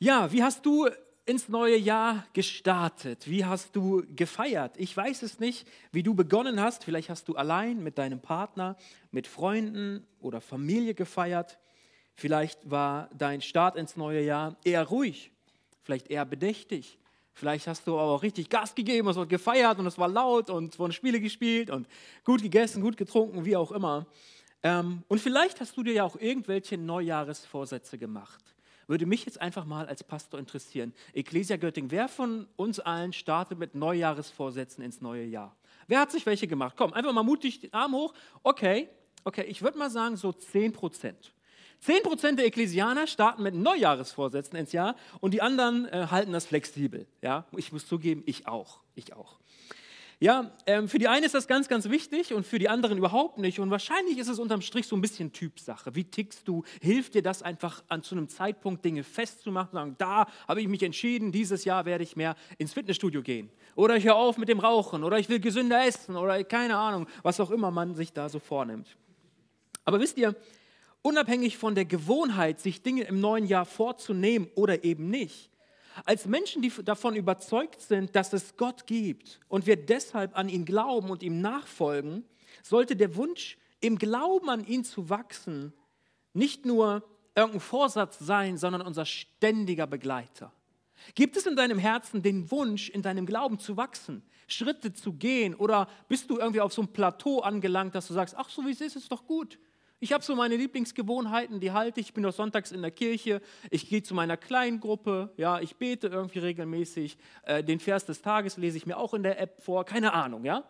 Ja, wie hast du ins neue Jahr gestartet? Wie hast du gefeiert? Ich weiß es nicht, wie du begonnen hast. Vielleicht hast du allein mit deinem Partner, mit Freunden oder Familie gefeiert. Vielleicht war dein Start ins neue Jahr eher ruhig, vielleicht eher bedächtig. Vielleicht hast du auch richtig Gas gegeben, es wird gefeiert und es war laut und es wurden Spiele gespielt und gut gegessen, gut getrunken, wie auch immer. Ähm, und vielleicht hast du dir ja auch irgendwelche Neujahresvorsätze gemacht. Würde mich jetzt einfach mal als Pastor interessieren. Ecclesia Göttingen, wer von uns allen startet mit Neujahresvorsätzen ins neue Jahr? Wer hat sich welche gemacht? Komm, einfach mal mutig den Arm hoch. Okay, okay, ich würde mal sagen so 10 Prozent. 10 Prozent der Ekklesianer starten mit Neujahresvorsätzen ins Jahr und die anderen äh, halten das flexibel. Ja, ich muss zugeben, ich auch, ich auch. Ja, ähm, für die einen ist das ganz, ganz wichtig und für die anderen überhaupt nicht. Und wahrscheinlich ist es unterm Strich so ein bisschen Typsache. Wie tickst du? Hilft dir das einfach an zu einem Zeitpunkt Dinge festzumachen, sagen, da habe ich mich entschieden, dieses Jahr werde ich mehr ins Fitnessstudio gehen. Oder ich höre auf mit dem Rauchen oder ich will gesünder essen oder keine Ahnung, was auch immer man sich da so vornimmt. Aber wisst ihr, unabhängig von der Gewohnheit, sich Dinge im neuen Jahr vorzunehmen oder eben nicht, als Menschen, die davon überzeugt sind, dass es Gott gibt und wir deshalb an ihn glauben und ihm nachfolgen, sollte der Wunsch, im Glauben an ihn zu wachsen, nicht nur irgendein Vorsatz sein, sondern unser ständiger Begleiter. Gibt es in deinem Herzen den Wunsch, in deinem Glauben zu wachsen, Schritte zu gehen oder bist du irgendwie auf so einem Plateau angelangt, dass du sagst, ach so wie es ist, ist doch gut. Ich habe so meine Lieblingsgewohnheiten, die halte ich. Ich bin doch sonntags in der Kirche. Ich gehe zu meiner kleinen Gruppe. Ja, ich bete irgendwie regelmäßig. Äh, den Vers des Tages lese ich mir auch in der App vor. Keine Ahnung, ja?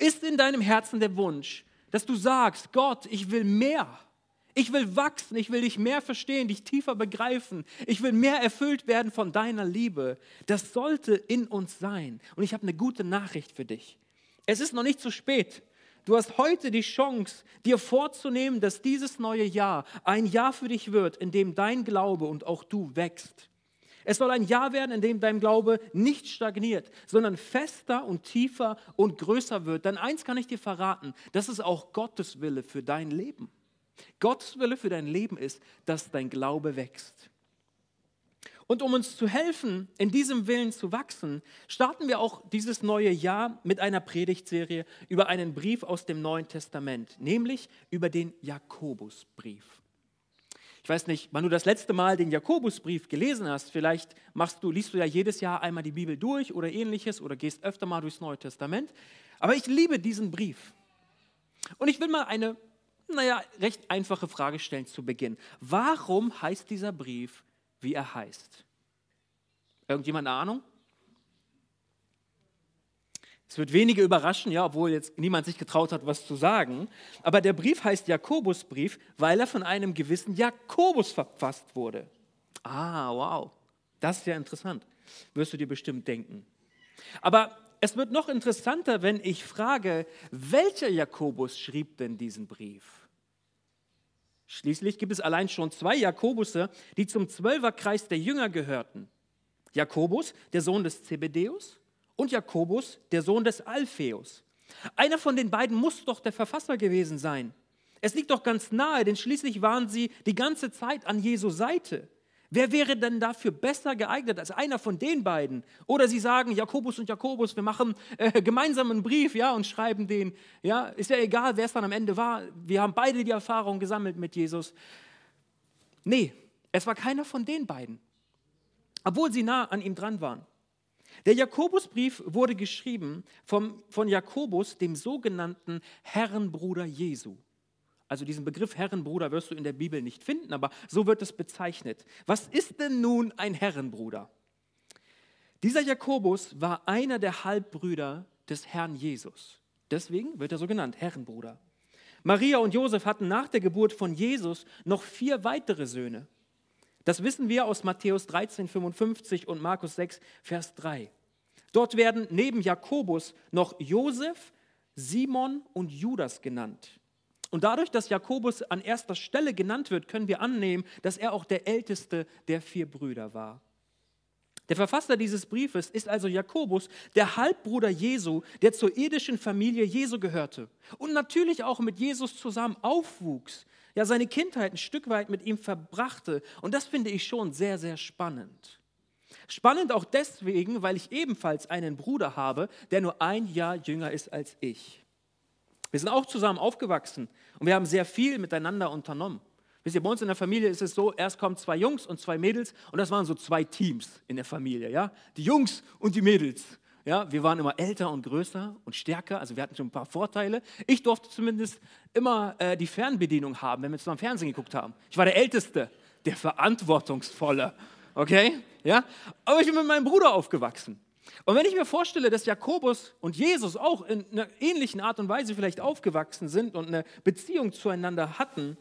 Ist in deinem Herzen der Wunsch, dass du sagst, Gott, ich will mehr. Ich will wachsen, ich will dich mehr verstehen, dich tiefer begreifen. Ich will mehr erfüllt werden von deiner Liebe. Das sollte in uns sein. Und ich habe eine gute Nachricht für dich. Es ist noch nicht zu spät. Du hast heute die Chance, dir vorzunehmen, dass dieses neue Jahr ein Jahr für dich wird, in dem dein Glaube und auch du wächst. Es soll ein Jahr werden, in dem dein Glaube nicht stagniert, sondern fester und tiefer und größer wird. Denn eins kann ich dir verraten, das ist auch Gottes Wille für dein Leben. Gottes Wille für dein Leben ist, dass dein Glaube wächst. Und um uns zu helfen, in diesem Willen zu wachsen, starten wir auch dieses neue Jahr mit einer Predigtserie über einen Brief aus dem Neuen Testament, nämlich über den Jakobusbrief. Ich weiß nicht, wann du das letzte Mal den Jakobusbrief gelesen hast. Vielleicht machst du, liest du ja jedes Jahr einmal die Bibel durch oder ähnliches oder gehst öfter mal durchs Neue Testament. Aber ich liebe diesen Brief. Und ich will mal eine, naja, recht einfache Frage stellen zu Beginn. Warum heißt dieser Brief wie er heißt. Irgendjemand eine Ahnung? Es wird wenige überraschen, ja, obwohl jetzt niemand sich getraut hat, was zu sagen. Aber der Brief heißt Jakobusbrief, weil er von einem gewissen Jakobus verfasst wurde. Ah, wow. Das ist ja interessant. Wirst du dir bestimmt denken. Aber es wird noch interessanter, wenn ich frage, welcher Jakobus schrieb denn diesen Brief? Schließlich gibt es allein schon zwei Jakobusse, die zum Zwölferkreis der Jünger gehörten. Jakobus, der Sohn des Zebedeus, und Jakobus, der Sohn des Alpheus. Einer von den beiden muss doch der Verfasser gewesen sein. Es liegt doch ganz nahe, denn schließlich waren sie die ganze Zeit an Jesu Seite. Wer wäre denn dafür besser geeignet als einer von den beiden? Oder sie sagen, Jakobus und Jakobus, wir machen äh, gemeinsam einen Brief ja, und schreiben den. Ja, ist ja egal, wer es dann am Ende war. Wir haben beide die Erfahrung gesammelt mit Jesus. Nee, es war keiner von den beiden, obwohl sie nah an ihm dran waren. Der Jakobusbrief wurde geschrieben vom, von Jakobus, dem sogenannten Herrenbruder Jesu. Also diesen Begriff Herrenbruder wirst du in der Bibel nicht finden, aber so wird es bezeichnet. Was ist denn nun ein Herrenbruder? Dieser Jakobus war einer der Halbbrüder des Herrn Jesus. Deswegen wird er so genannt, Herrenbruder. Maria und Josef hatten nach der Geburt von Jesus noch vier weitere Söhne. Das wissen wir aus Matthäus 13, 55 und Markus 6, Vers 3. Dort werden neben Jakobus noch Josef, Simon und Judas genannt. Und dadurch, dass Jakobus an erster Stelle genannt wird, können wir annehmen, dass er auch der älteste der vier Brüder war. Der Verfasser dieses Briefes ist also Jakobus, der Halbbruder Jesu, der zur irdischen Familie Jesu gehörte und natürlich auch mit Jesus zusammen aufwuchs, ja seine Kindheit ein Stück weit mit ihm verbrachte. Und das finde ich schon sehr, sehr spannend. Spannend auch deswegen, weil ich ebenfalls einen Bruder habe, der nur ein Jahr jünger ist als ich. Wir sind auch zusammen aufgewachsen und wir haben sehr viel miteinander unternommen. Wisst ihr, bei uns in der Familie ist es so, erst kommen zwei Jungs und zwei Mädels und das waren so zwei Teams in der Familie, ja? Die Jungs und die Mädels. Ja, wir waren immer älter und größer und stärker, also wir hatten schon ein paar Vorteile. Ich durfte zumindest immer äh, die Fernbedienung haben, wenn wir zusammen Fernsehen geguckt haben. Ich war der Älteste, der Verantwortungsvolle. Okay? Ja? Aber ich bin mit meinem Bruder aufgewachsen. Und wenn ich mir vorstelle, dass Jakobus und Jesus auch in einer ähnlichen Art und Weise vielleicht aufgewachsen sind und eine Beziehung zueinander hatten,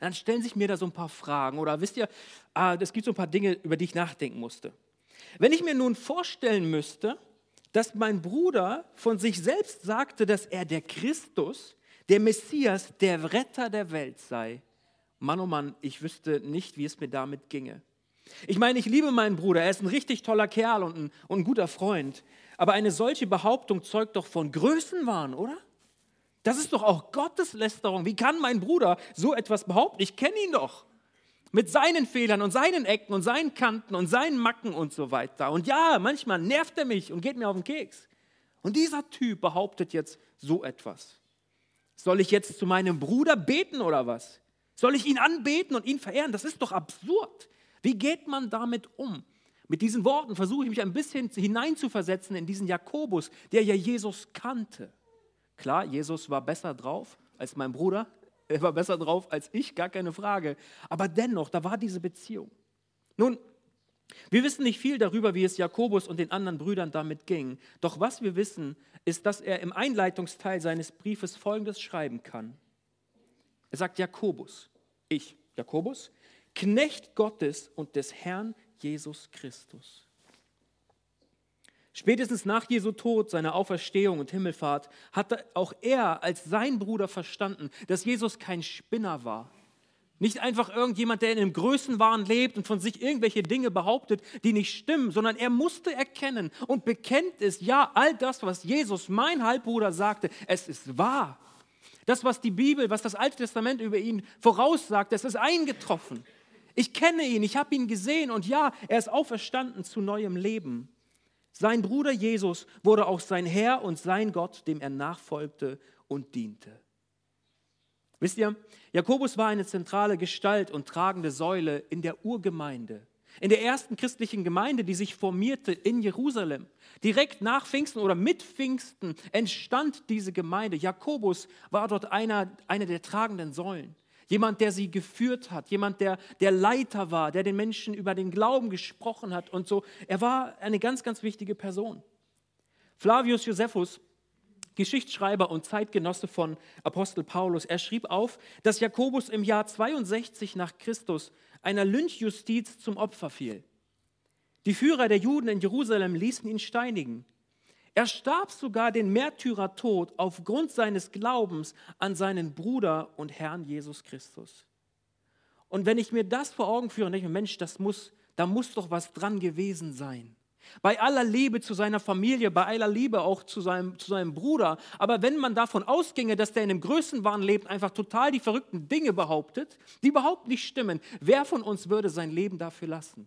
dann stellen sich mir da so ein paar Fragen. Oder wisst ihr, ah, es gibt so ein paar Dinge, über die ich nachdenken musste. Wenn ich mir nun vorstellen müsste, dass mein Bruder von sich selbst sagte, dass er der Christus, der Messias, der Retter der Welt sei, Mann, oh Mann, ich wüsste nicht, wie es mir damit ginge. Ich meine, ich liebe meinen Bruder, er ist ein richtig toller Kerl und ein, und ein guter Freund. Aber eine solche Behauptung zeugt doch von Größenwahn, oder? Das ist doch auch Gotteslästerung. Wie kann mein Bruder so etwas behaupten? Ich kenne ihn doch. Mit seinen Fehlern und seinen Ecken und seinen Kanten und seinen Macken und so weiter. Und ja, manchmal nervt er mich und geht mir auf den Keks. Und dieser Typ behauptet jetzt so etwas. Soll ich jetzt zu meinem Bruder beten oder was? Soll ich ihn anbeten und ihn verehren? Das ist doch absurd. Wie geht man damit um? Mit diesen Worten versuche ich mich ein bisschen hineinzuversetzen in diesen Jakobus, der ja Jesus kannte. Klar, Jesus war besser drauf als mein Bruder, er war besser drauf als ich, gar keine Frage. Aber dennoch, da war diese Beziehung. Nun, wir wissen nicht viel darüber, wie es Jakobus und den anderen Brüdern damit ging. Doch was wir wissen, ist, dass er im Einleitungsteil seines Briefes Folgendes schreiben kann. Er sagt Jakobus, ich, Jakobus, Knecht Gottes und des Herrn Jesus Christus. Spätestens nach Jesu Tod, seiner Auferstehung und Himmelfahrt, hatte auch er als sein Bruder verstanden, dass Jesus kein Spinner war. Nicht einfach irgendjemand, der in einem Größenwahn lebt und von sich irgendwelche Dinge behauptet, die nicht stimmen, sondern er musste erkennen und bekennt es, ja, all das, was Jesus, mein Halbbruder, sagte, es ist wahr. Das, was die Bibel, was das Alte Testament über ihn voraussagt, es ist eingetroffen. Ich kenne ihn, ich habe ihn gesehen und ja, er ist auferstanden zu neuem Leben. Sein Bruder Jesus wurde auch sein Herr und sein Gott, dem er nachfolgte und diente. Wisst ihr, Jakobus war eine zentrale Gestalt und tragende Säule in der Urgemeinde, in der ersten christlichen Gemeinde, die sich formierte in Jerusalem. Direkt nach Pfingsten oder mit Pfingsten entstand diese Gemeinde. Jakobus war dort einer, einer der tragenden Säulen. Jemand, der sie geführt hat, jemand, der der Leiter war, der den Menschen über den Glauben gesprochen hat und so. Er war eine ganz, ganz wichtige Person. Flavius Josephus, Geschichtsschreiber und Zeitgenosse von Apostel Paulus, er schrieb auf, dass Jakobus im Jahr 62 nach Christus einer Lynchjustiz zum Opfer fiel. Die Führer der Juden in Jerusalem ließen ihn steinigen. Er starb sogar den Märtyrertod aufgrund seines Glaubens an seinen Bruder und Herrn Jesus Christus. Und wenn ich mir das vor Augen führe, denke ich, Mensch, das muss, da muss doch was dran gewesen sein. Bei aller Liebe zu seiner Familie, bei aller Liebe auch zu seinem, zu seinem Bruder. Aber wenn man davon ausginge, dass der in einem Größenwahn lebt, einfach total die verrückten Dinge behauptet, die überhaupt nicht stimmen, wer von uns würde sein Leben dafür lassen?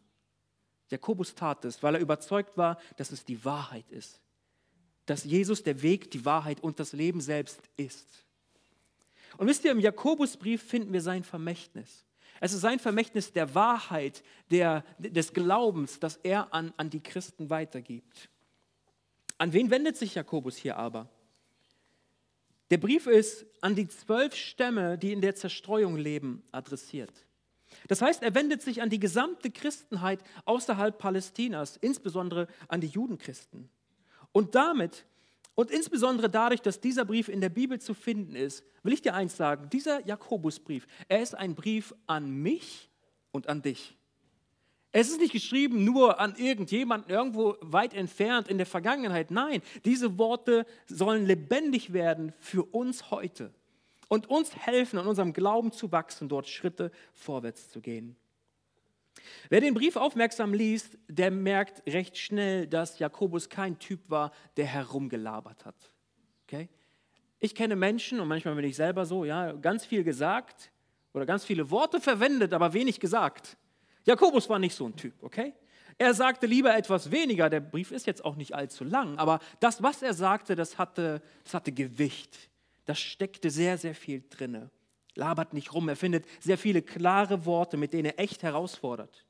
Jakobus tat es, weil er überzeugt war, dass es die Wahrheit ist dass Jesus der Weg, die Wahrheit und das Leben selbst ist. Und wisst ihr, im Jakobusbrief finden wir sein Vermächtnis. Es ist sein Vermächtnis der Wahrheit, der, des Glaubens, das er an, an die Christen weitergibt. An wen wendet sich Jakobus hier aber? Der Brief ist an die zwölf Stämme, die in der Zerstreuung leben, adressiert. Das heißt, er wendet sich an die gesamte Christenheit außerhalb Palästinas, insbesondere an die Judenchristen. Und damit und insbesondere dadurch, dass dieser Brief in der Bibel zu finden ist, will ich dir eins sagen, dieser Jakobusbrief, er ist ein Brief an mich und an dich. Es ist nicht geschrieben nur an irgendjemanden irgendwo weit entfernt in der Vergangenheit. Nein, diese Worte sollen lebendig werden für uns heute und uns helfen, an unserem Glauben zu wachsen, dort Schritte vorwärts zu gehen. Wer den Brief aufmerksam liest, der merkt recht schnell, dass Jakobus kein Typ war, der herumgelabert hat. Okay? Ich kenne Menschen, und manchmal bin ich selber so, ja, ganz viel gesagt oder ganz viele Worte verwendet, aber wenig gesagt. Jakobus war nicht so ein Typ, okay? Er sagte lieber etwas weniger. Der Brief ist jetzt auch nicht allzu lang, aber das, was er sagte, das hatte, das hatte Gewicht. Da steckte sehr, sehr viel drinne. Labert nicht rum. Er findet sehr viele klare Worte, mit denen er echt herausfordert.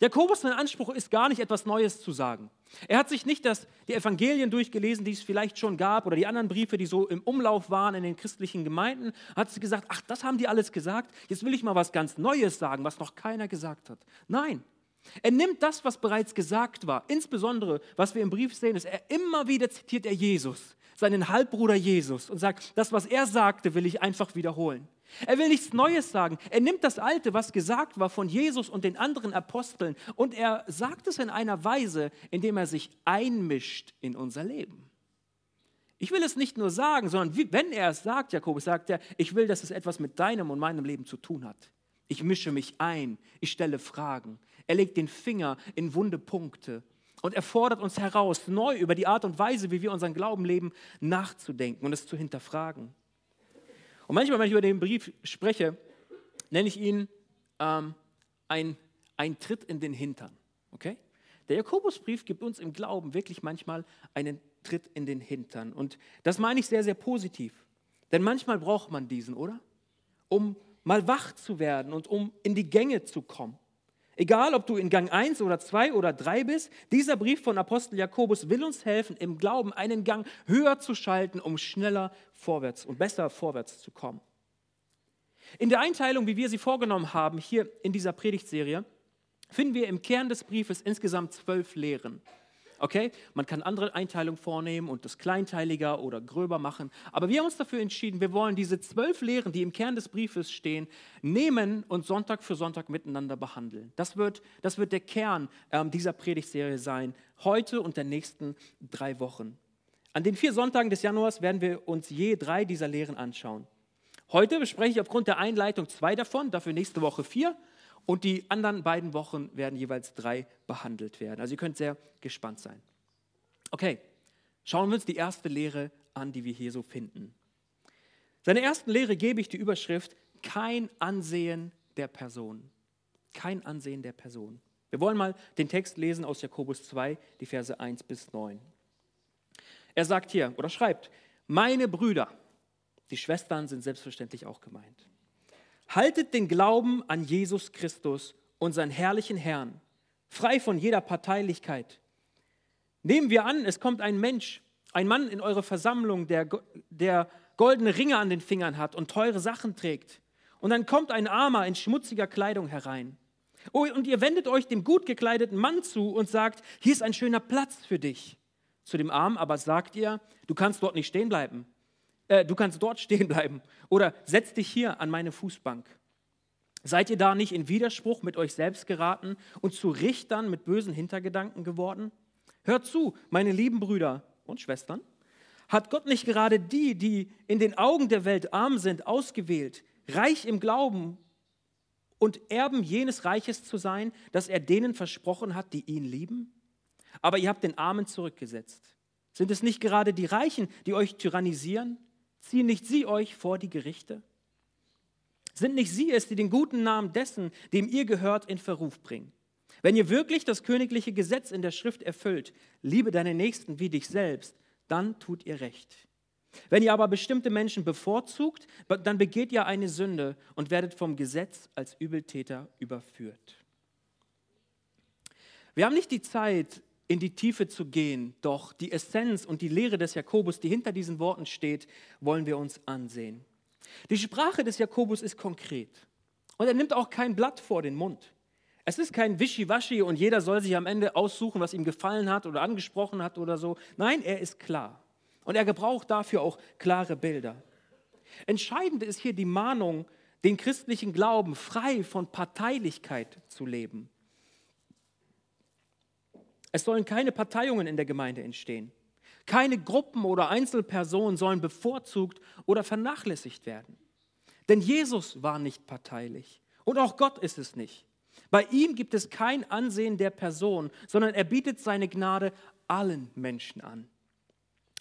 Jakobus, sein Anspruch ist gar nicht etwas Neues zu sagen. Er hat sich nicht das, die Evangelien durchgelesen, die es vielleicht schon gab, oder die anderen Briefe, die so im Umlauf waren in den christlichen Gemeinden, hat sich gesagt, ach, das haben die alles gesagt, jetzt will ich mal was ganz Neues sagen, was noch keiner gesagt hat. Nein, er nimmt das, was bereits gesagt war, insbesondere, was wir im Brief sehen, ist, er immer wieder zitiert er Jesus, seinen Halbbruder Jesus, und sagt, das, was er sagte, will ich einfach wiederholen. Er will nichts Neues sagen. Er nimmt das Alte, was gesagt war von Jesus und den anderen Aposteln, und er sagt es in einer Weise, indem er sich einmischt in unser Leben. Ich will es nicht nur sagen, sondern wie, wenn er es sagt, Jakobus sagt er, ich will, dass es etwas mit deinem und meinem Leben zu tun hat. Ich mische mich ein, ich stelle Fragen. Er legt den Finger in wunde Punkte und er fordert uns heraus, neu über die Art und Weise, wie wir unseren Glauben leben, nachzudenken und es zu hinterfragen. Und manchmal, wenn ich über den Brief spreche, nenne ich ihn ähm, ein, ein Tritt in den Hintern. Okay? Der Jakobusbrief gibt uns im Glauben wirklich manchmal einen Tritt in den Hintern. Und das meine ich sehr, sehr positiv. Denn manchmal braucht man diesen, oder? Um mal wach zu werden und um in die Gänge zu kommen. Egal, ob du in Gang 1 oder 2 oder 3 bist, dieser Brief von Apostel Jakobus will uns helfen, im Glauben einen Gang höher zu schalten, um schneller vorwärts und besser vorwärts zu kommen. In der Einteilung, wie wir sie vorgenommen haben, hier in dieser Predigtserie, finden wir im Kern des Briefes insgesamt zwölf Lehren. Okay, man kann andere Einteilungen vornehmen und das kleinteiliger oder gröber machen. Aber wir haben uns dafür entschieden, wir wollen diese zwölf Lehren, die im Kern des Briefes stehen, nehmen und Sonntag für Sonntag miteinander behandeln. Das wird, das wird der Kern ähm, dieser Predigtserie sein, heute und der nächsten drei Wochen. An den vier Sonntagen des Januars werden wir uns je drei dieser Lehren anschauen. Heute bespreche ich aufgrund der Einleitung zwei davon, dafür nächste Woche vier. Und die anderen beiden Wochen werden jeweils drei behandelt werden. Also ihr könnt sehr gespannt sein. Okay, schauen wir uns die erste Lehre an, die wir hier so finden. Seine ersten Lehre gebe ich die Überschrift Kein Ansehen der Person. Kein Ansehen der Person. Wir wollen mal den Text lesen aus Jakobus 2, die Verse 1 bis 9. Er sagt hier oder schreibt, meine Brüder, die Schwestern sind selbstverständlich auch gemeint. Haltet den Glauben an Jesus Christus, unseren herrlichen Herrn, frei von jeder Parteilichkeit. Nehmen wir an, es kommt ein Mensch, ein Mann in eure Versammlung, der, der goldene Ringe an den Fingern hat und teure Sachen trägt. Und dann kommt ein Armer in schmutziger Kleidung herein. Oh, und ihr wendet euch dem gut gekleideten Mann zu und sagt, hier ist ein schöner Platz für dich. Zu dem Armen aber sagt ihr, du kannst dort nicht stehen bleiben äh, du kannst dort stehen bleiben oder setz dich hier an meine Fußbank. Seid ihr da nicht in Widerspruch mit euch selbst geraten und zu Richtern mit bösen Hintergedanken geworden? Hört zu, meine lieben Brüder und Schwestern. Hat Gott nicht gerade die, die in den Augen der Welt arm sind, ausgewählt, reich im Glauben und Erben jenes Reiches zu sein, das er denen versprochen hat, die ihn lieben? Aber ihr habt den Armen zurückgesetzt. Sind es nicht gerade die Reichen, die euch tyrannisieren? Ziehen nicht sie euch vor die Gerichte? Sind nicht sie es, die den guten Namen dessen, dem ihr gehört, in Verruf bringen? Wenn ihr wirklich das königliche Gesetz in der Schrift erfüllt, liebe deine Nächsten wie dich selbst, dann tut ihr recht. Wenn ihr aber bestimmte Menschen bevorzugt, dann begeht ihr eine Sünde und werdet vom Gesetz als Übeltäter überführt. Wir haben nicht die Zeit, in die Tiefe zu gehen. Doch die Essenz und die Lehre des Jakobus, die hinter diesen Worten steht, wollen wir uns ansehen. Die Sprache des Jakobus ist konkret und er nimmt auch kein Blatt vor den Mund. Es ist kein Wischiwaschi und jeder soll sich am Ende aussuchen, was ihm gefallen hat oder angesprochen hat oder so. Nein, er ist klar und er gebraucht dafür auch klare Bilder. Entscheidend ist hier die Mahnung, den christlichen Glauben frei von Parteilichkeit zu leben. Es sollen keine Parteiungen in der Gemeinde entstehen. Keine Gruppen oder Einzelpersonen sollen bevorzugt oder vernachlässigt werden. Denn Jesus war nicht parteilich und auch Gott ist es nicht. Bei ihm gibt es kein Ansehen der Person, sondern er bietet seine Gnade allen Menschen an.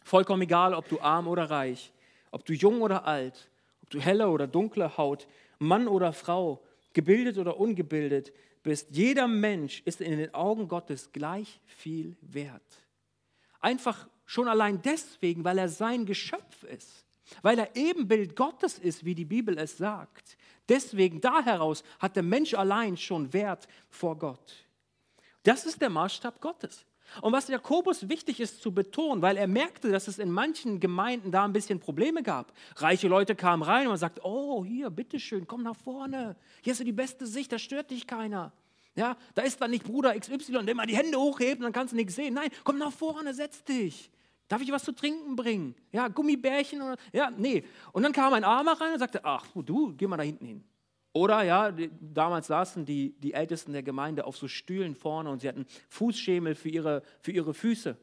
Vollkommen egal, ob du arm oder reich, ob du jung oder alt, ob du helle oder dunkle Haut Mann oder Frau, gebildet oder ungebildet bist, jeder Mensch ist in den Augen Gottes gleich viel wert. Einfach schon allein deswegen, weil er sein Geschöpf ist, weil er Ebenbild Gottes ist, wie die Bibel es sagt. Deswegen, da heraus hat der Mensch allein schon Wert vor Gott. Das ist der Maßstab Gottes. Und was Jakobus wichtig ist zu betonen, weil er merkte, dass es in manchen Gemeinden da ein bisschen Probleme gab. Reiche Leute kamen rein und man sagt, oh, hier, bitteschön, komm nach vorne. Hier hast du die beste Sicht, da stört dich keiner. Ja, da ist dann nicht Bruder XY, der mal die Hände hochhebt und dann kannst du nichts sehen. Nein, komm nach vorne, setz dich. Darf ich was zu trinken bringen? Ja, Gummibärchen oder, ja, nee. Und dann kam ein Armer rein und sagte, ach, du, geh mal da hinten hin. Oder ja, die, damals saßen die, die Ältesten der Gemeinde auf so Stühlen vorne und sie hatten Fußschemel für ihre, für ihre Füße.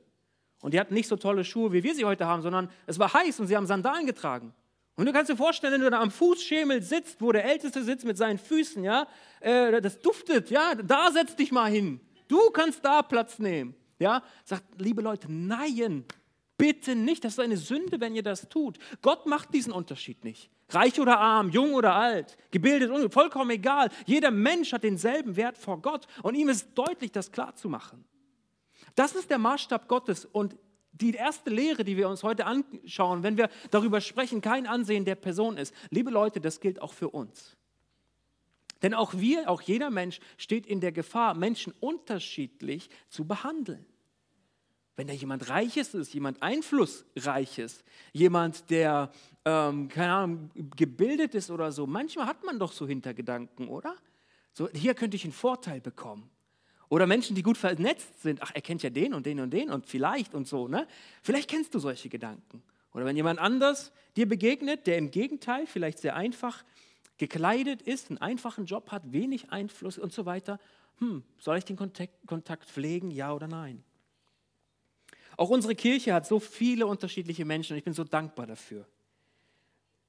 Und die hatten nicht so tolle Schuhe, wie wir sie heute haben, sondern es war heiß und sie haben Sandalen getragen. Und du kannst dir vorstellen, wenn du da am Fußschemel sitzt, wo der Älteste sitzt mit seinen Füßen, ja, äh, das duftet, ja, da setz dich mal hin. Du kannst da Platz nehmen. Ja, sagt, liebe Leute, nein, bitte nicht. Das ist eine Sünde, wenn ihr das tut. Gott macht diesen Unterschied nicht. Reich oder arm, jung oder alt, gebildet, und vollkommen egal. Jeder Mensch hat denselben Wert vor Gott und ihm ist deutlich, das klar zu machen. Das ist der Maßstab Gottes und die erste Lehre, die wir uns heute anschauen, wenn wir darüber sprechen, kein Ansehen der Person ist. Liebe Leute, das gilt auch für uns. Denn auch wir, auch jeder Mensch steht in der Gefahr, Menschen unterschiedlich zu behandeln. Wenn da jemand Reiches ist, jemand Einflussreiches, jemand, der, ähm, keine Ahnung, gebildet ist oder so, manchmal hat man doch so Hintergedanken, oder? So, hier könnte ich einen Vorteil bekommen. Oder Menschen, die gut vernetzt sind, ach, er kennt ja den und den und den und vielleicht und so, ne? Vielleicht kennst du solche Gedanken. Oder wenn jemand anders dir begegnet, der im Gegenteil vielleicht sehr einfach gekleidet ist, einen einfachen Job hat, wenig Einfluss und so weiter, hm, soll ich den Kontakt, Kontakt pflegen, ja oder nein? Auch unsere Kirche hat so viele unterschiedliche Menschen und ich bin so dankbar dafür.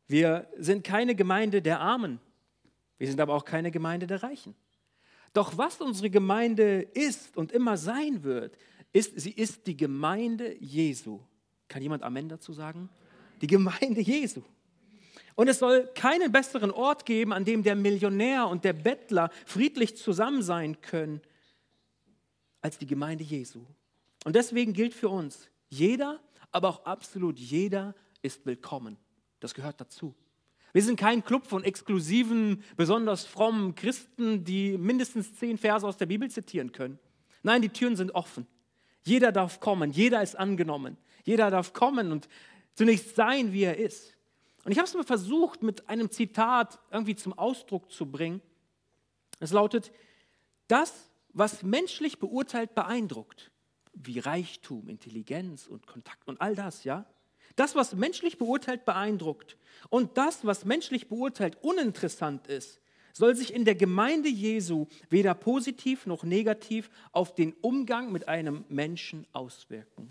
Wir sind keine Gemeinde der Armen, wir sind aber auch keine Gemeinde der Reichen. Doch was unsere Gemeinde ist und immer sein wird, ist, sie ist die Gemeinde Jesu. Kann jemand Amen dazu sagen? Die Gemeinde Jesu. Und es soll keinen besseren Ort geben, an dem der Millionär und der Bettler friedlich zusammen sein können, als die Gemeinde Jesu. Und deswegen gilt für uns, jeder, aber auch absolut jeder ist willkommen. Das gehört dazu. Wir sind kein Club von exklusiven, besonders frommen Christen, die mindestens zehn Verse aus der Bibel zitieren können. Nein, die Türen sind offen. Jeder darf kommen, jeder ist angenommen. Jeder darf kommen und zunächst sein, wie er ist. Und ich habe es mal versucht, mit einem Zitat irgendwie zum Ausdruck zu bringen. Es lautet, das, was menschlich beurteilt beeindruckt, wie Reichtum, Intelligenz und Kontakt und all das, ja? Das, was menschlich beurteilt beeindruckt und das, was menschlich beurteilt uninteressant ist, soll sich in der Gemeinde Jesu weder positiv noch negativ auf den Umgang mit einem Menschen auswirken.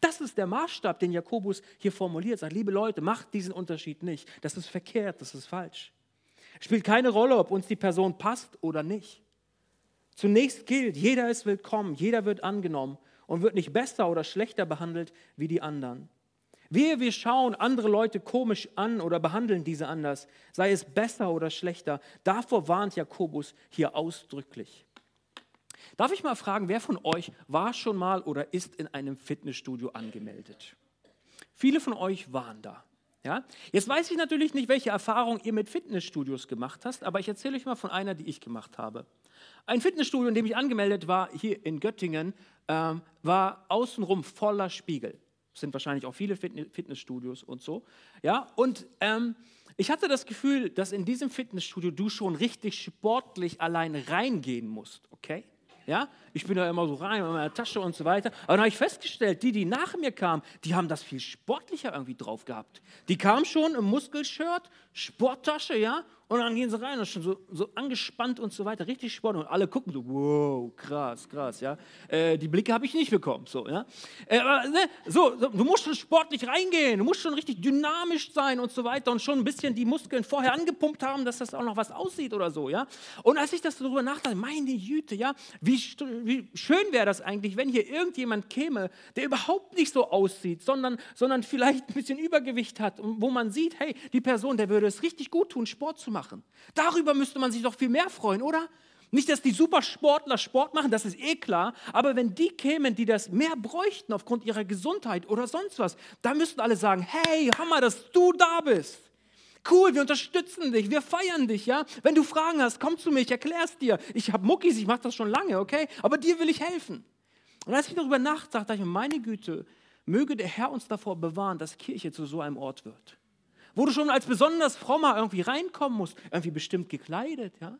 Das ist der Maßstab, den Jakobus hier formuliert. Sagt, liebe Leute, macht diesen Unterschied nicht. Das ist verkehrt, das ist falsch. Spielt keine Rolle, ob uns die Person passt oder nicht. Zunächst gilt, jeder ist willkommen, jeder wird angenommen und wird nicht besser oder schlechter behandelt wie die anderen. Wehe, wir schauen andere Leute komisch an oder behandeln diese anders, sei es besser oder schlechter. Davor warnt Jakobus hier ausdrücklich. Darf ich mal fragen, wer von euch war schon mal oder ist in einem Fitnessstudio angemeldet? Viele von euch waren da. Ja? Jetzt weiß ich natürlich nicht, welche Erfahrung ihr mit Fitnessstudios gemacht habt, aber ich erzähle euch mal von einer, die ich gemacht habe. Ein Fitnessstudio, in dem ich angemeldet war, hier in Göttingen, ähm, war außenrum voller Spiegel. Es sind wahrscheinlich auch viele Fitnessstudios und so. Ja, und ähm, ich hatte das Gefühl, dass in diesem Fitnessstudio du schon richtig sportlich allein reingehen musst, okay? Ja, ich bin da immer so rein in meiner Tasche und so weiter. Aber dann habe ich festgestellt, die, die nach mir kamen, die haben das viel sportlicher irgendwie drauf gehabt. Die kamen schon im Muskelshirt, Sporttasche, ja, und dann gehen sie rein und schon so, so angespannt und so weiter, richtig Sport. Und alle gucken so, wow, krass, krass, ja. Äh, die Blicke habe ich nicht bekommen, so, ja. Äh, aber, ne, so, so, du musst schon sportlich reingehen, du musst schon richtig dynamisch sein und so weiter und schon ein bisschen die Muskeln vorher angepumpt haben, dass das auch noch was aussieht oder so, ja. Und als ich das darüber nachdachte, meine Jüte, ja, wie, wie schön wäre das eigentlich, wenn hier irgendjemand käme, der überhaupt nicht so aussieht, sondern, sondern vielleicht ein bisschen Übergewicht hat wo man sieht, hey, die Person, der würde es richtig gut tun, Sport zu machen machen. Darüber müsste man sich doch viel mehr freuen, oder? Nicht, dass die Supersportler Sport machen, das ist eh klar, aber wenn die kämen, die das mehr bräuchten aufgrund ihrer Gesundheit oder sonst was, da müssten alle sagen, hey, Hammer, dass du da bist. Cool, wir unterstützen dich, wir feiern dich, ja? Wenn du Fragen hast, komm zu mir, ich erklär's dir. Ich habe Muckis, ich mache das schon lange, okay? Aber dir will ich helfen. Und als ich darüber nachdachte, dachte ich meine Güte, möge der Herr uns davor bewahren, dass Kirche zu so einem Ort wird. Wo du schon als besonders frommer irgendwie reinkommen musst, irgendwie bestimmt gekleidet, ja?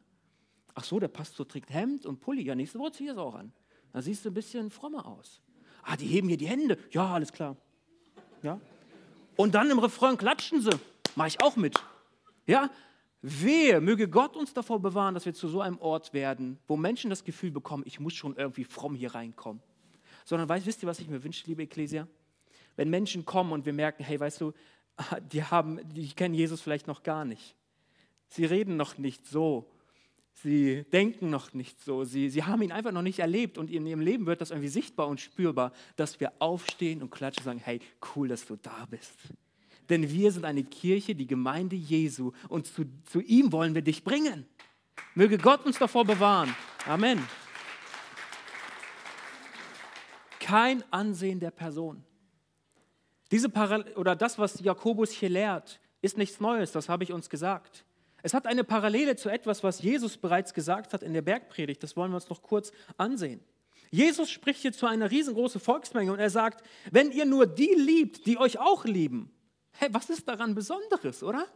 Ach so, der Pastor trägt Hemd und Pulli. Ja, nächste Woche zieh es auch an. Da siehst du ein bisschen frommer aus. Ah, die heben hier die Hände. Ja, alles klar. Ja. Und dann im Refrain klatschen sie. Mach ich auch mit. Ja. Wehe, möge Gott uns davor bewahren, dass wir zu so einem Ort werden, wo Menschen das Gefühl bekommen, ich muss schon irgendwie fromm hier reinkommen. Sondern weißt, wisst ihr, was ich mir wünsche, liebe Ecclesia? Wenn Menschen kommen und wir merken, hey, weißt du, die haben, die kennen Jesus vielleicht noch gar nicht. Sie reden noch nicht so Sie denken noch nicht so. Sie, sie haben ihn einfach noch nicht erlebt und in ihrem Leben wird das irgendwie sichtbar und spürbar, dass wir aufstehen und klatschen und sagen, hey, cool, dass du da bist. Denn wir sind eine Kirche, die Gemeinde Jesu und zu, zu ihm wollen wir dich bringen. Möge Gott uns davor bewahren. Amen. Kein Ansehen der Person. Diese Paral oder das, was Jakobus hier lehrt, ist nichts Neues, das habe ich uns gesagt. Es hat eine Parallele zu etwas, was Jesus bereits gesagt hat in der Bergpredigt. Das wollen wir uns noch kurz ansehen. Jesus spricht hier zu einer riesengroßen Volksmenge und er sagt, wenn ihr nur die liebt, die euch auch lieben, hey, was ist daran Besonderes, oder?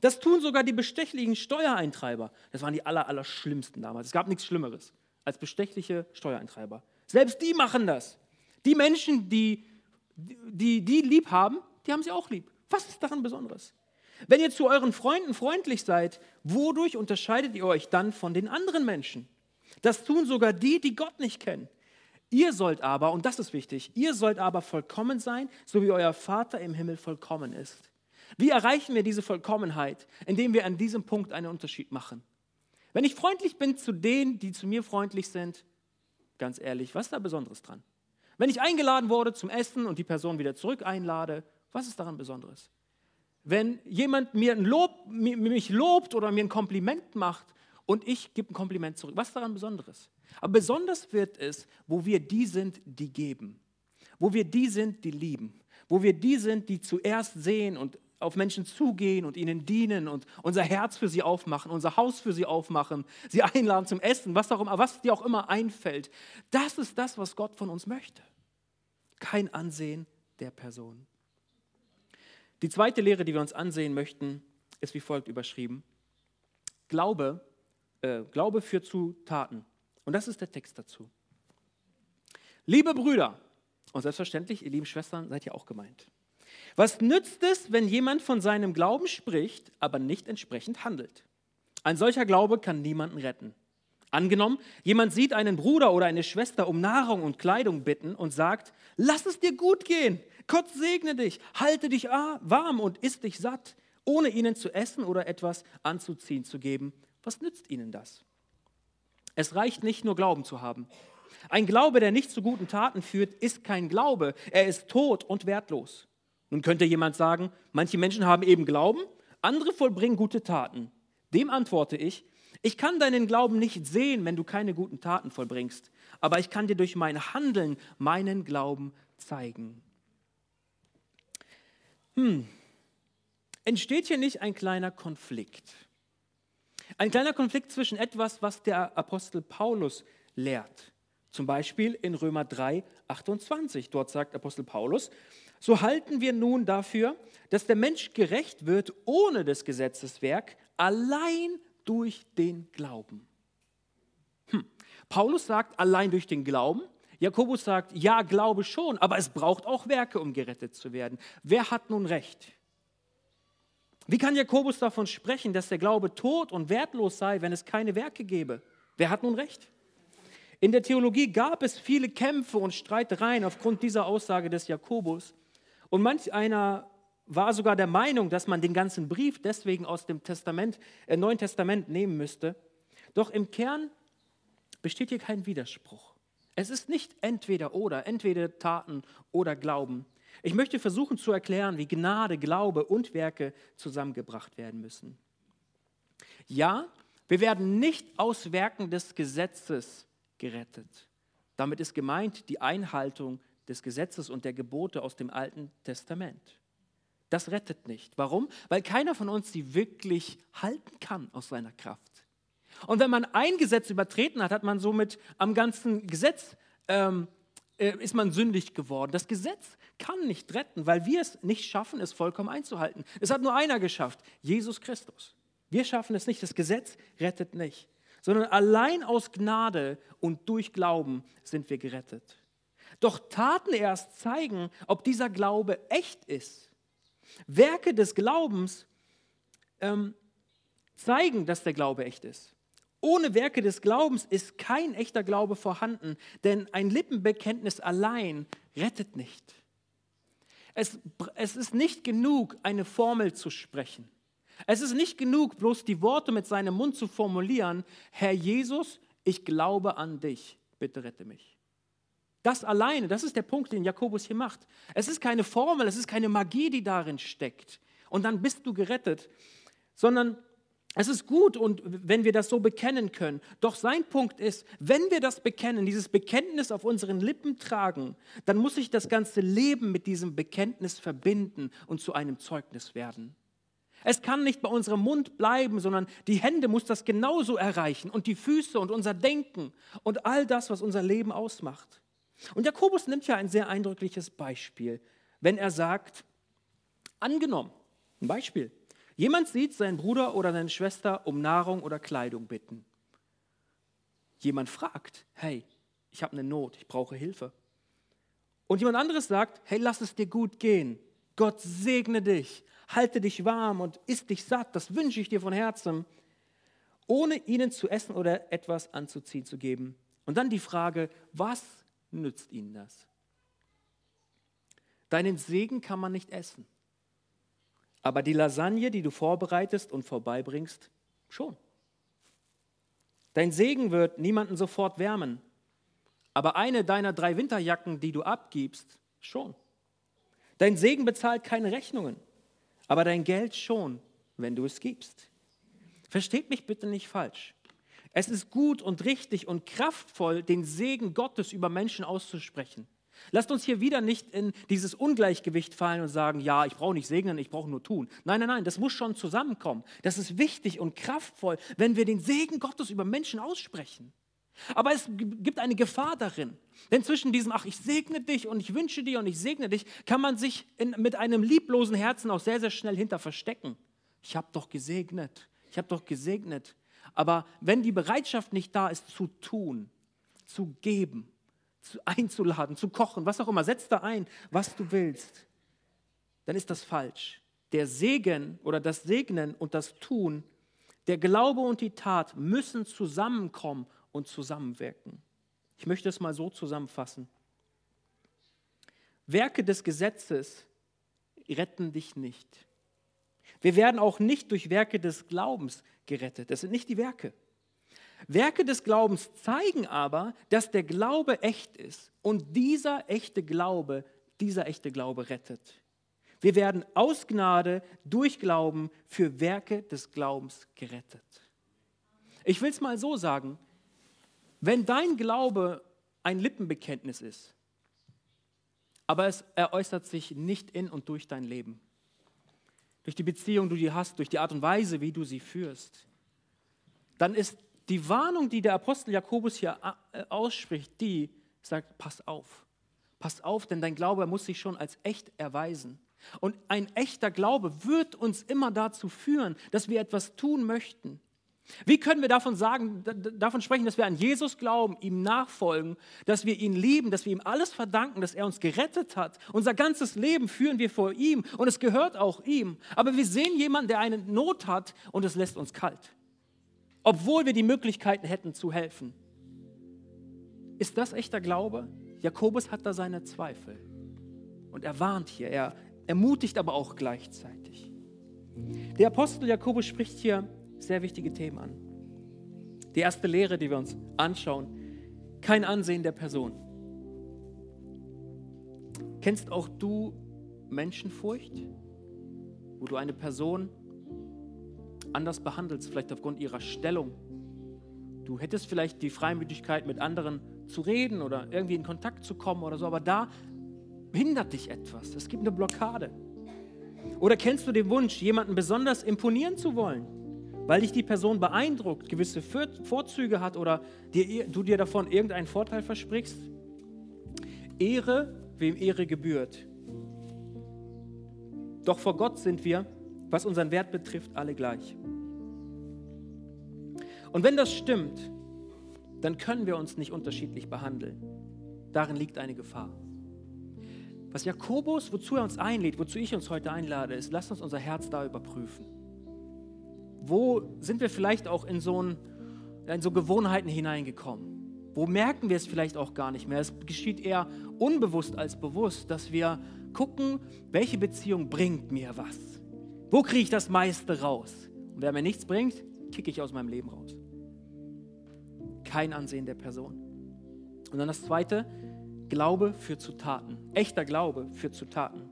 Das tun sogar die bestechlichen Steuereintreiber. Das waren die aller, aller schlimmsten damals. Es gab nichts Schlimmeres als bestechliche Steuereintreiber. Selbst die machen das. Die Menschen, die die, die lieb haben, die haben sie auch lieb. Was ist daran Besonderes? Wenn ihr zu euren Freunden freundlich seid, wodurch unterscheidet ihr euch dann von den anderen Menschen? Das tun sogar die, die Gott nicht kennen. Ihr sollt aber, und das ist wichtig, ihr sollt aber vollkommen sein, so wie euer Vater im Himmel vollkommen ist. Wie erreichen wir diese Vollkommenheit? Indem wir an diesem Punkt einen Unterschied machen. Wenn ich freundlich bin zu denen, die zu mir freundlich sind, ganz ehrlich, was ist da Besonderes dran? Wenn ich eingeladen wurde zum Essen und die Person wieder zurück einlade, was ist daran Besonderes? wenn jemand mir ein Lob, mich lobt oder mir ein Kompliment macht und ich gebe ein Kompliment zurück. Was ist daran Besonderes? Aber besonders wird es, wo wir die sind, die geben. Wo wir die sind, die lieben. Wo wir die sind, die zuerst sehen und auf Menschen zugehen und ihnen dienen und unser Herz für sie aufmachen, unser Haus für sie aufmachen, sie einladen zum Essen, was, auch immer, was dir auch immer einfällt. Das ist das, was Gott von uns möchte. Kein Ansehen der Person. Die zweite Lehre, die wir uns ansehen möchten, ist wie folgt überschrieben. Glaube, äh, Glaube führt zu Taten. Und das ist der Text dazu. Liebe Brüder, und selbstverständlich, ihr lieben Schwestern, seid ihr auch gemeint. Was nützt es, wenn jemand von seinem Glauben spricht, aber nicht entsprechend handelt? Ein solcher Glaube kann niemanden retten. Angenommen, jemand sieht einen Bruder oder eine Schwester um Nahrung und Kleidung bitten und sagt, lass es dir gut gehen, Gott segne dich, halte dich warm und isst dich satt, ohne ihnen zu essen oder etwas anzuziehen zu geben. Was nützt ihnen das? Es reicht nicht nur Glauben zu haben. Ein Glaube, der nicht zu guten Taten führt, ist kein Glaube. Er ist tot und wertlos. Nun könnte jemand sagen, manche Menschen haben eben Glauben, andere vollbringen gute Taten. Dem antworte ich, ich kann deinen Glauben nicht sehen, wenn du keine guten Taten vollbringst, aber ich kann dir durch mein Handeln meinen Glauben zeigen. Hm, entsteht hier nicht ein kleiner Konflikt? Ein kleiner Konflikt zwischen etwas, was der Apostel Paulus lehrt. Zum Beispiel in Römer 3, 28. Dort sagt Apostel Paulus, so halten wir nun dafür, dass der Mensch gerecht wird ohne des Gesetzes Werk, allein durch den Glauben. Hm. Paulus sagt, allein durch den Glauben. Jakobus sagt, ja, Glaube schon, aber es braucht auch Werke, um gerettet zu werden. Wer hat nun recht? Wie kann Jakobus davon sprechen, dass der Glaube tot und wertlos sei, wenn es keine Werke gäbe? Wer hat nun recht? In der Theologie gab es viele Kämpfe und Streitereien aufgrund dieser Aussage des Jakobus. Und manch einer war sogar der Meinung, dass man den ganzen Brief deswegen aus dem Testament, äh, Neuen Testament nehmen müsste. Doch im Kern besteht hier kein Widerspruch. Es ist nicht entweder oder, entweder Taten oder Glauben. Ich möchte versuchen zu erklären, wie Gnade, Glaube und Werke zusammengebracht werden müssen. Ja, wir werden nicht aus Werken des Gesetzes gerettet. Damit ist gemeint die Einhaltung des Gesetzes und der Gebote aus dem Alten Testament. Das rettet nicht. Warum? Weil keiner von uns sie wirklich halten kann aus seiner Kraft. Und wenn man ein Gesetz übertreten hat, hat man somit am ganzen Gesetz ähm, äh, ist man sündig geworden. Das Gesetz kann nicht retten, weil wir es nicht schaffen, es vollkommen einzuhalten. Es hat nur einer geschafft, Jesus Christus. Wir schaffen es nicht. Das Gesetz rettet nicht, sondern allein aus Gnade und durch Glauben sind wir gerettet. Doch Taten erst zeigen, ob dieser Glaube echt ist. Werke des Glaubens ähm, zeigen, dass der Glaube echt ist. Ohne Werke des Glaubens ist kein echter Glaube vorhanden, denn ein Lippenbekenntnis allein rettet nicht. Es, es ist nicht genug, eine Formel zu sprechen. Es ist nicht genug, bloß die Worte mit seinem Mund zu formulieren, Herr Jesus, ich glaube an dich, bitte rette mich. Das alleine, das ist der Punkt, den Jakobus hier macht. Es ist keine Formel, es ist keine Magie, die darin steckt. Und dann bist du gerettet, sondern es ist gut und wenn wir das so bekennen können. Doch sein Punkt ist, wenn wir das bekennen, dieses Bekenntnis auf unseren Lippen tragen, dann muss sich das ganze Leben mit diesem Bekenntnis verbinden und zu einem Zeugnis werden. Es kann nicht bei unserem Mund bleiben, sondern die Hände muss das genauso erreichen und die Füße und unser Denken und all das, was unser Leben ausmacht. Und Jakobus nimmt ja ein sehr eindrückliches Beispiel, wenn er sagt, angenommen, ein Beispiel, Jemand sieht seinen Bruder oder seine Schwester um Nahrung oder Kleidung bitten. Jemand fragt, hey, ich habe eine Not, ich brauche Hilfe. Und jemand anderes sagt, hey, lass es dir gut gehen. Gott segne dich, halte dich warm und isst dich satt. Das wünsche ich dir von Herzen, ohne ihnen zu essen oder etwas anzuziehen zu geben. Und dann die Frage, was nützt ihnen das? Deinen Segen kann man nicht essen. Aber die Lasagne, die du vorbereitest und vorbeibringst, schon. Dein Segen wird niemanden sofort wärmen. Aber eine deiner drei Winterjacken, die du abgibst, schon. Dein Segen bezahlt keine Rechnungen, aber dein Geld schon, wenn du es gibst. Versteht mich bitte nicht falsch. Es ist gut und richtig und kraftvoll, den Segen Gottes über Menschen auszusprechen. Lasst uns hier wieder nicht in dieses Ungleichgewicht fallen und sagen, ja, ich brauche nicht segnen, ich brauche nur tun. Nein, nein, nein, das muss schon zusammenkommen. Das ist wichtig und kraftvoll, wenn wir den Segen Gottes über Menschen aussprechen. Aber es gibt eine Gefahr darin. Denn zwischen diesem, ach, ich segne dich und ich wünsche dir und ich segne dich, kann man sich in, mit einem lieblosen Herzen auch sehr, sehr schnell hinter verstecken. Ich habe doch gesegnet, ich habe doch gesegnet. Aber wenn die Bereitschaft nicht da ist, zu tun, zu geben, einzuladen, zu kochen, was auch immer. Setz da ein, was du willst. Dann ist das falsch. Der Segen oder das Segnen und das Tun, der Glaube und die Tat müssen zusammenkommen und zusammenwirken. Ich möchte es mal so zusammenfassen. Werke des Gesetzes retten dich nicht. Wir werden auch nicht durch Werke des Glaubens gerettet. Das sind nicht die Werke. Werke des Glaubens zeigen aber, dass der Glaube echt ist und dieser echte Glaube, dieser echte Glaube rettet. Wir werden aus Gnade durch Glauben für Werke des Glaubens gerettet. Ich will es mal so sagen, wenn dein Glaube ein Lippenbekenntnis ist, aber es äußert sich nicht in und durch dein Leben, durch die Beziehung, die du hast, durch die Art und Weise, wie du sie führst, dann ist die Warnung, die der Apostel Jakobus hier äh, ausspricht, die sagt, pass auf, pass auf, denn dein Glaube muss sich schon als echt erweisen. Und ein echter Glaube wird uns immer dazu führen, dass wir etwas tun möchten. Wie können wir davon sagen, davon sprechen, dass wir an Jesus glauben, ihm nachfolgen, dass wir ihn lieben, dass wir ihm alles verdanken, dass er uns gerettet hat? Unser ganzes Leben führen wir vor ihm und es gehört auch ihm. Aber wir sehen jemanden, der eine Not hat und es lässt uns kalt obwohl wir die Möglichkeiten hätten zu helfen. Ist das echter Glaube? Jakobus hat da seine Zweifel. Und er warnt hier, er ermutigt aber auch gleichzeitig. Der Apostel Jakobus spricht hier sehr wichtige Themen an. Die erste Lehre, die wir uns anschauen, kein Ansehen der Person. Kennst auch du Menschenfurcht, wo du eine Person anders behandelst, vielleicht aufgrund ihrer Stellung. Du hättest vielleicht die Freimütigkeit, mit anderen zu reden oder irgendwie in Kontakt zu kommen oder so, aber da hindert dich etwas. Es gibt eine Blockade. Oder kennst du den Wunsch, jemanden besonders imponieren zu wollen, weil dich die Person beeindruckt, gewisse Vorzüge hat oder dir, du dir davon irgendeinen Vorteil versprichst? Ehre, wem Ehre gebührt. Doch vor Gott sind wir, was unseren Wert betrifft, alle gleich. Und wenn das stimmt, dann können wir uns nicht unterschiedlich behandeln. Darin liegt eine Gefahr. Was Jakobus, wozu er uns einlädt, wozu ich uns heute einlade, ist, lasst uns unser Herz da überprüfen. Wo sind wir vielleicht auch in so, ein, in so Gewohnheiten hineingekommen? Wo merken wir es vielleicht auch gar nicht mehr? Es geschieht eher unbewusst als bewusst, dass wir gucken, welche Beziehung bringt mir was? Wo kriege ich das meiste raus? Und wer mir nichts bringt, kicke ich aus meinem Leben raus. Kein Ansehen der Person. Und dann das Zweite, Glaube führt zu Taten. Echter Glaube führt zu Taten.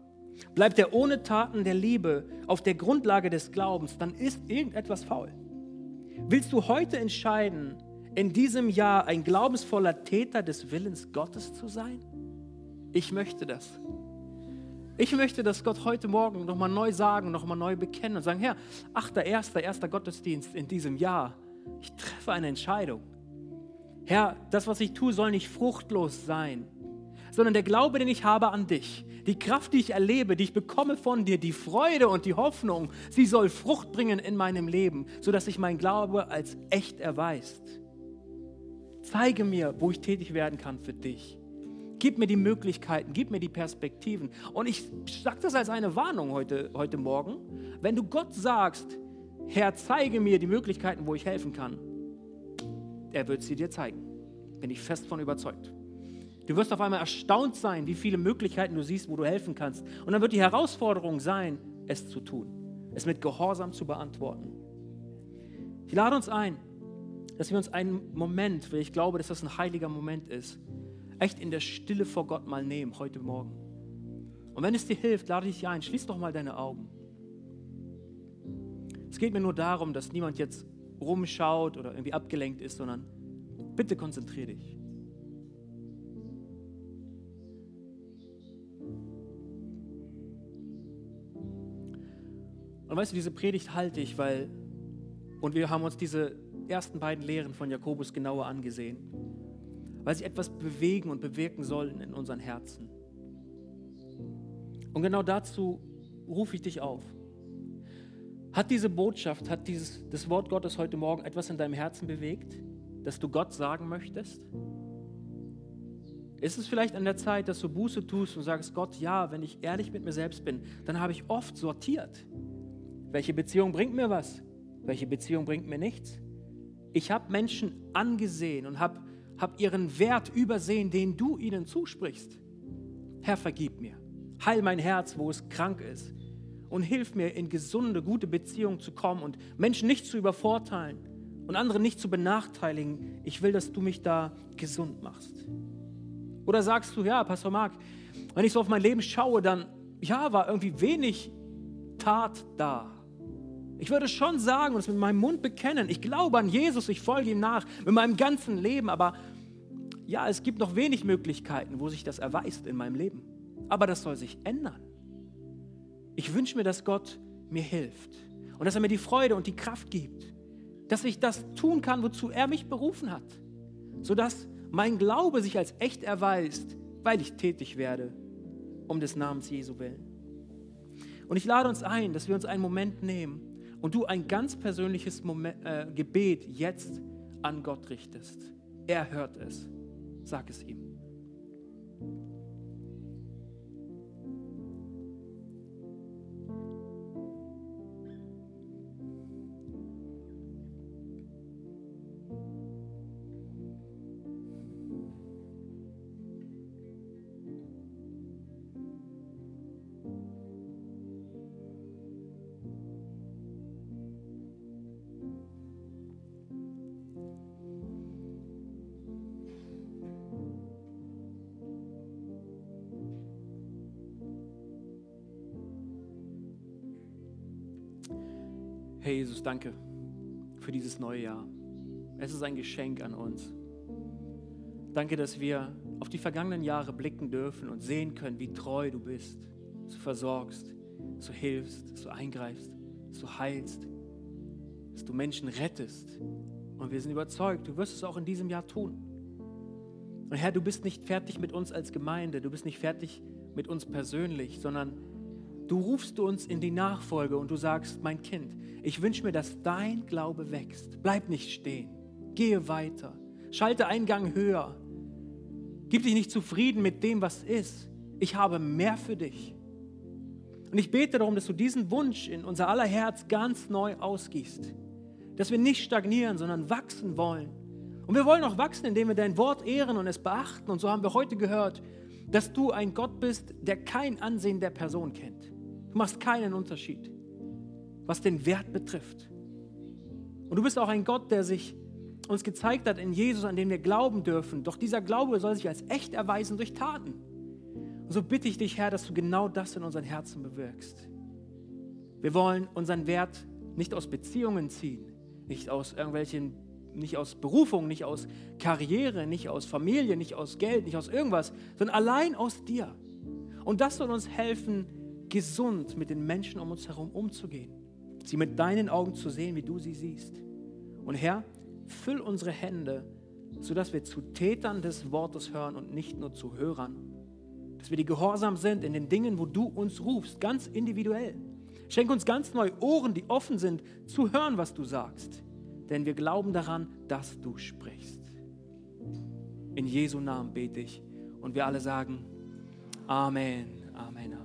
Bleibt er ohne Taten der Liebe auf der Grundlage des Glaubens, dann ist irgendetwas faul. Willst du heute entscheiden, in diesem Jahr ein glaubensvoller Täter des Willens Gottes zu sein? Ich möchte das. Ich möchte, dass Gott heute Morgen nochmal neu sagen, nochmal neu bekennen und sagen, Herr, achter, erster, erster Gottesdienst in diesem Jahr. Ich treffe eine Entscheidung. Herr, das, was ich tue, soll nicht fruchtlos sein, sondern der Glaube, den ich habe an dich, die Kraft, die ich erlebe, die ich bekomme von dir, die Freude und die Hoffnung, sie soll Frucht bringen in meinem Leben, sodass sich mein Glaube als echt erweist. Zeige mir, wo ich tätig werden kann für dich. Gib mir die Möglichkeiten, gib mir die Perspektiven. Und ich sage das als eine Warnung heute, heute Morgen. Wenn du Gott sagst, Herr, zeige mir die Möglichkeiten, wo ich helfen kann, er wird sie dir zeigen. Bin ich fest von überzeugt. Du wirst auf einmal erstaunt sein, wie viele Möglichkeiten du siehst, wo du helfen kannst. Und dann wird die Herausforderung sein, es zu tun, es mit Gehorsam zu beantworten. Ich lade uns ein, dass wir uns einen Moment, weil ich glaube, dass das ein heiliger Moment ist, echt in der Stille vor Gott mal nehmen, heute Morgen. Und wenn es dir hilft, lade ich dich ein, schließ doch mal deine Augen. Es geht mir nur darum, dass niemand jetzt rumschaut oder irgendwie abgelenkt ist, sondern bitte konzentriere dich. Und weißt du, diese Predigt halte ich, weil, und wir haben uns diese ersten beiden Lehren von Jakobus genauer angesehen, weil sie etwas bewegen und bewirken sollen in unseren Herzen. Und genau dazu rufe ich dich auf. Hat diese Botschaft, hat dieses, das Wort Gottes heute Morgen etwas in deinem Herzen bewegt, das du Gott sagen möchtest? Ist es vielleicht an der Zeit, dass du Buße tust und sagst, Gott, ja, wenn ich ehrlich mit mir selbst bin, dann habe ich oft sortiert. Welche Beziehung bringt mir was? Welche Beziehung bringt mir nichts? Ich habe Menschen angesehen und habe hab ihren Wert übersehen, den du ihnen zusprichst. Herr, vergib mir. Heil mein Herz, wo es krank ist. Und hilf mir, in gesunde, gute Beziehungen zu kommen und Menschen nicht zu übervorteilen und andere nicht zu benachteiligen. Ich will, dass du mich da gesund machst. Oder sagst du, ja, Pastor Marc, wenn ich so auf mein Leben schaue, dann, ja, war irgendwie wenig Tat da. Ich würde schon sagen und es mit meinem Mund bekennen, ich glaube an Jesus, ich folge ihm nach mit meinem ganzen Leben, aber ja, es gibt noch wenig Möglichkeiten, wo sich das erweist in meinem Leben. Aber das soll sich ändern. Ich wünsche mir, dass Gott mir hilft und dass er mir die Freude und die Kraft gibt, dass ich das tun kann, wozu er mich berufen hat, sodass mein Glaube sich als echt erweist, weil ich tätig werde, um des Namens Jesu willen. Und ich lade uns ein, dass wir uns einen Moment nehmen und du ein ganz persönliches Moment, äh, Gebet jetzt an Gott richtest. Er hört es. Sag es ihm. Hey Jesus, danke für dieses neue Jahr. Es ist ein Geschenk an uns. Danke, dass wir auf die vergangenen Jahre blicken dürfen und sehen können, wie treu du bist, dass du versorgst, dass du hilfst, dass du eingreifst, dass du heilst, dass du Menschen rettest. Und wir sind überzeugt, du wirst es auch in diesem Jahr tun. Und Herr, du bist nicht fertig mit uns als Gemeinde, du bist nicht fertig mit uns persönlich, sondern du rufst uns in die Nachfolge und du sagst, mein Kind, ich wünsche mir, dass dein Glaube wächst. Bleib nicht stehen, gehe weiter, schalte einen Gang höher, Gib dich nicht zufrieden mit dem, was ist. Ich habe mehr für dich. Und ich bete darum, dass du diesen Wunsch in unser aller Herz ganz neu ausgießt. Dass wir nicht stagnieren, sondern wachsen wollen. Und wir wollen auch wachsen, indem wir dein Wort ehren und es beachten. Und so haben wir heute gehört, dass du ein Gott bist, der kein Ansehen der Person kennt. Du machst keinen Unterschied, was den Wert betrifft. Und du bist auch ein Gott, der sich uns gezeigt hat in Jesus, an den wir glauben dürfen. Doch dieser Glaube soll sich als echt erweisen durch Taten. Und so bitte ich dich, Herr, dass du genau das in unseren Herzen bewirkst. Wir wollen unseren Wert nicht aus Beziehungen ziehen, nicht aus irgendwelchen, nicht aus Berufung, nicht aus Karriere, nicht aus Familie, nicht aus Geld, nicht aus irgendwas, sondern allein aus dir. Und das soll uns helfen, gesund mit den Menschen um uns herum umzugehen, sie mit deinen Augen zu sehen, wie du sie siehst. Und Herr, Füll unsere Hände, sodass wir zu Tätern des Wortes hören und nicht nur zu Hörern. Dass wir die gehorsam sind in den Dingen, wo du uns rufst, ganz individuell. Schenk uns ganz neue Ohren, die offen sind, zu hören, was du sagst. Denn wir glauben daran, dass du sprichst. In Jesu Namen bete ich. Und wir alle sagen, Amen, Amen, Amen.